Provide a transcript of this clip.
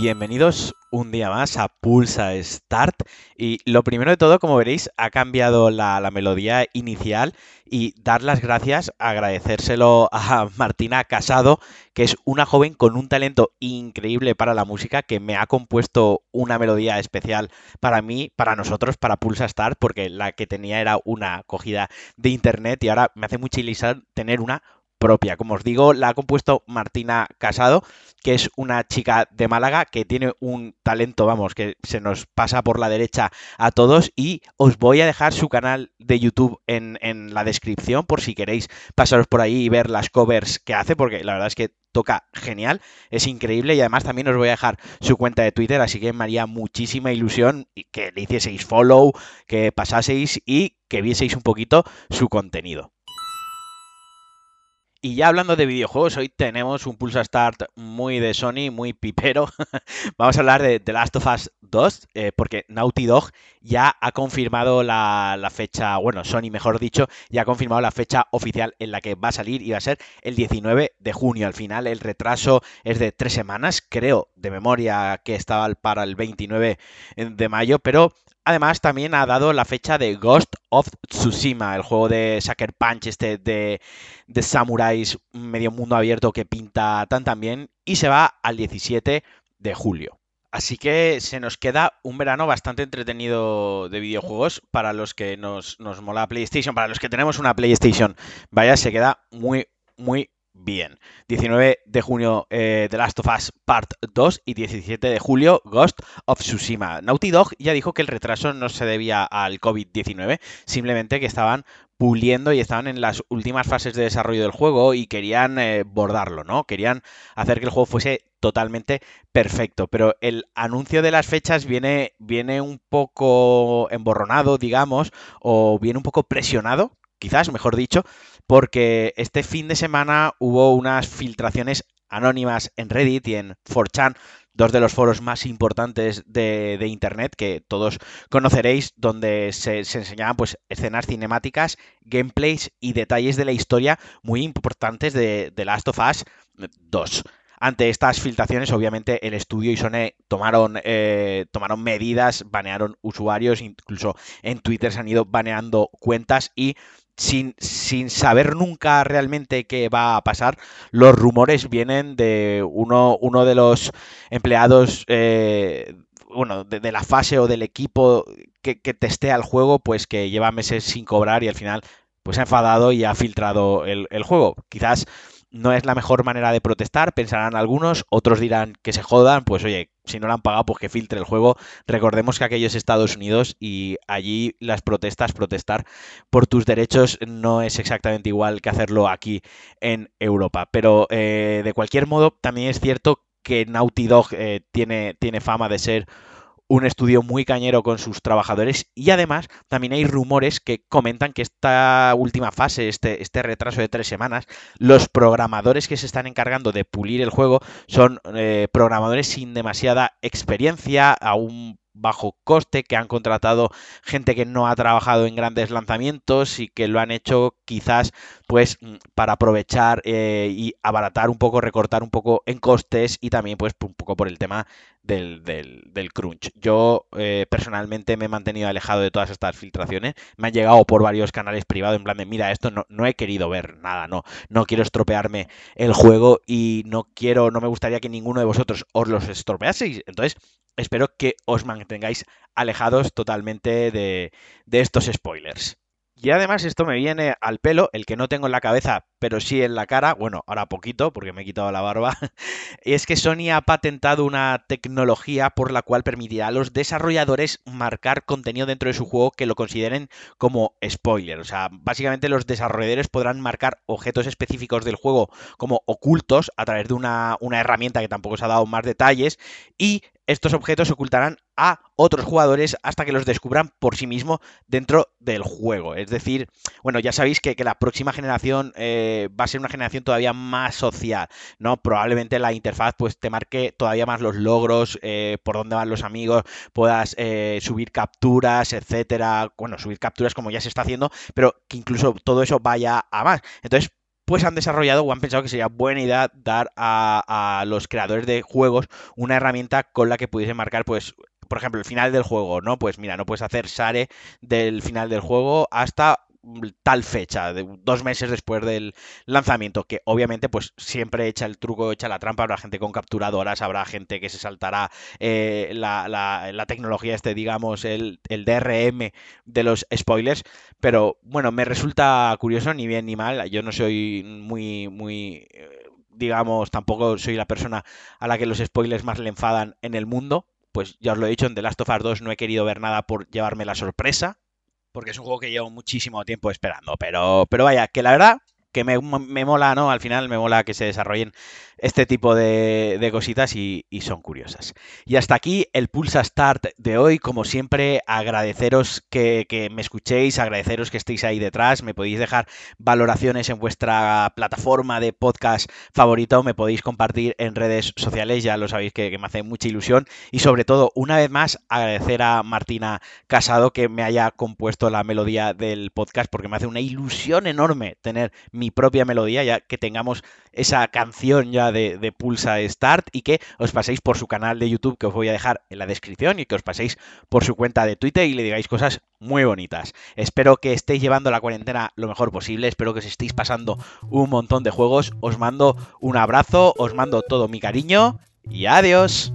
Bienvenidos un día más a Pulsa Start. Y lo primero de todo, como veréis, ha cambiado la, melodía inicial y dar las gracias, agradecérselo a Martina Casado, que es una joven con un talento increíble para la música, que me ha compuesto una melodía especial para mí, para nosotros, para Pulsa Start, porque la que tenía era una cogida de internet y ahora me hace mucha ilusión tener una propia. Como os digo, la ha compuesto Martina Casado, que es una chica de Málaga que tiene un talento, vamos, que se nos pasa por la derecha a todos y os voy a dejar su canal de YouTube en, la descripción por si queréis pasaros por ahí y ver las covers que hace, porque la verdad es que toca genial, es increíble y además también os voy a dejar su cuenta de Twitter, así que me haría muchísima ilusión que le hicieseis follow, que pasaseis y que vieseis un poquito su contenido. Y ya hablando de videojuegos, hoy tenemos un Pulsa Start muy de Sony, muy pipero. Vamos a hablar de The Last of Us 2, eh, porque Naughty Dog ya ha confirmado la, fecha, bueno, Sony mejor dicho, ya ha confirmado la fecha oficial en la que va a salir y va a ser el 19 de junio. Al final el retraso es de tres semanas, creo de memoria que estaba para el 29 de mayo, pero además también ha dado la fecha de Ghost of Tsushima, el juego de Sucker Punch, este de, de samuráis medio mundo abierto que pinta tan tan bien, y se va al 17 de julio. Así que se nos queda un verano bastante entretenido de videojuegos para los que nos, nos mola PlayStation, para los que tenemos una PlayStation. Vaya, se queda muy, muy bien. 19 de junio eh, The Last of Us Part 2 y 17 de julio Ghost of Tsushima. Naughty Dog ya dijo que el retraso no se debía al COVID-19, simplemente que estaban puliendo y estaban en las últimas fases de desarrollo del juego y querían eh, bordarlo, ¿no? Querían hacer que el juego fuese totalmente perfecto, pero el anuncio de las fechas viene, viene un poco emborronado, digamos, o viene un poco presionado, quizás, mejor dicho, porque este fin de semana hubo unas filtraciones anónimas en Reddit y en 4chan, dos de los foros más importantes de, Internet que todos conoceréis, donde se, se, enseñaban pues, escenas cinemáticas, gameplays y detalles de la historia muy importantes de, de Last of Us 2. Ante estas filtraciones, obviamente, el estudio y Sony tomaron, eh, tomaron medidas, banearon usuarios, incluso en Twitter se han ido baneando cuentas y sin, sin, saber nunca realmente qué va a pasar, los rumores vienen de uno, uno de los empleados, eh, bueno, de, la fase o del equipo que, que, testea el juego, pues que lleva meses sin cobrar y al final pues ha enfadado y ha filtrado el, el juego. Quizás no es la mejor manera de protestar, pensarán algunos, otros dirán que se jodan, pues oye, si no lo han pagado, pues que filtre el juego. Recordemos que aquello es Estados Unidos y allí las protestas, protestar por tus derechos no es exactamente igual que hacerlo aquí en Europa. Pero eh, de cualquier modo, también es cierto que Naughty Dog eh, tiene, tiene fama de ser un estudio muy cañero con sus trabajadores y además también hay rumores que comentan que esta última fase, este, este retraso de tres semanas, los programadores que se están encargando de pulir el juego son eh, programadores sin demasiada experiencia, aún bajo coste, que han contratado gente que no ha trabajado en grandes lanzamientos y que lo han hecho quizás pues mm, para aprovechar eh, y abaratar un poco, recortar un poco en costes y también pues un poco por el tema del, del, crunch. Yo eh, personalmente me he mantenido alejado de todas estas filtraciones, me han llegado por varios canales privados en plan de mira esto no, no he querido ver nada, no, no quiero estropearme el juego y no quiero, no me gustaría que ninguno de vosotros os los estropeaseis, entonces espero que os mantengáis alejados totalmente de, de estos spoilers. Y además esto me viene al pelo, el que no tengo en la cabeza, pero sí en la cara, bueno, ahora poquito, porque me he quitado la barba, y es que Sony ha patentado una tecnología por la cual permitirá a los desarrolladores marcar contenido dentro de su juego que lo consideren como spoiler. O sea, básicamente los desarrolladores podrán marcar objetos específicos del juego como ocultos a través de una, una herramienta que tampoco se ha dado más detalles, y estos objetos ocultarán a otros jugadores hasta que los descubran por sí mismo dentro del juego. Es decir, bueno, ya sabéis que, que la próxima generación eh, va a ser una generación todavía más social, ¿no? Probablemente la interfaz pues te marque todavía más los logros, eh, por dónde van los amigos, puedas eh, subir capturas, etcétera. Bueno, subir capturas como ya se está haciendo, pero que incluso todo eso vaya a más. Entonces, pues han desarrollado o han pensado que sería buena idea dar a, los creadores de juegos una herramienta con la que pudiese marcar, pues, por ejemplo, el final del juego, ¿no? Pues mira, no puedes hacer share del final del juego hasta tal fecha, de dos meses después del lanzamiento, que obviamente pues siempre echa el truco, echa la trampa, habrá gente con capturadoras, habrá gente que se saltará eh, la, la, tecnología este, digamos, el, el, DRM de los spoilers, pero bueno, me resulta curioso, ni bien ni mal, yo no soy muy, muy eh, digamos, tampoco soy la persona a la que los spoilers más le enfadan en el mundo, pues ya os lo he dicho, en The Last of Us 2 no he querido ver nada por llevarme la sorpresa, porque es un juego que llevo muchísimo tiempo esperando. Pero, pero vaya, que la verdad que me, me, mola, ¿no? Al final me mola que se desarrollen este tipo de, cositas y, son curiosas. Y hasta aquí el Pulsa Start de hoy. Como siempre, agradeceros que, me escuchéis, agradeceros que estéis ahí detrás. Me podéis dejar valoraciones en vuestra plataforma de podcast favorito. Me podéis compartir en redes sociales, ya lo sabéis que, me hace mucha ilusión. Y sobre todo, una vez más, agradecer a Martina Casado que me haya compuesto la melodía del podcast porque me hace una ilusión enorme tener mi propia melodía, ya que tengamos esa canción ya de, Pulsa Start y que os paséis por su canal de YouTube que os voy a dejar en la descripción y que os paséis por su cuenta de Twitter y le digáis cosas muy bonitas. Espero que estéis llevando la cuarentena lo mejor posible, espero que os estéis pasando un montón de juegos. Os mando un abrazo, os mando todo mi cariño y adiós.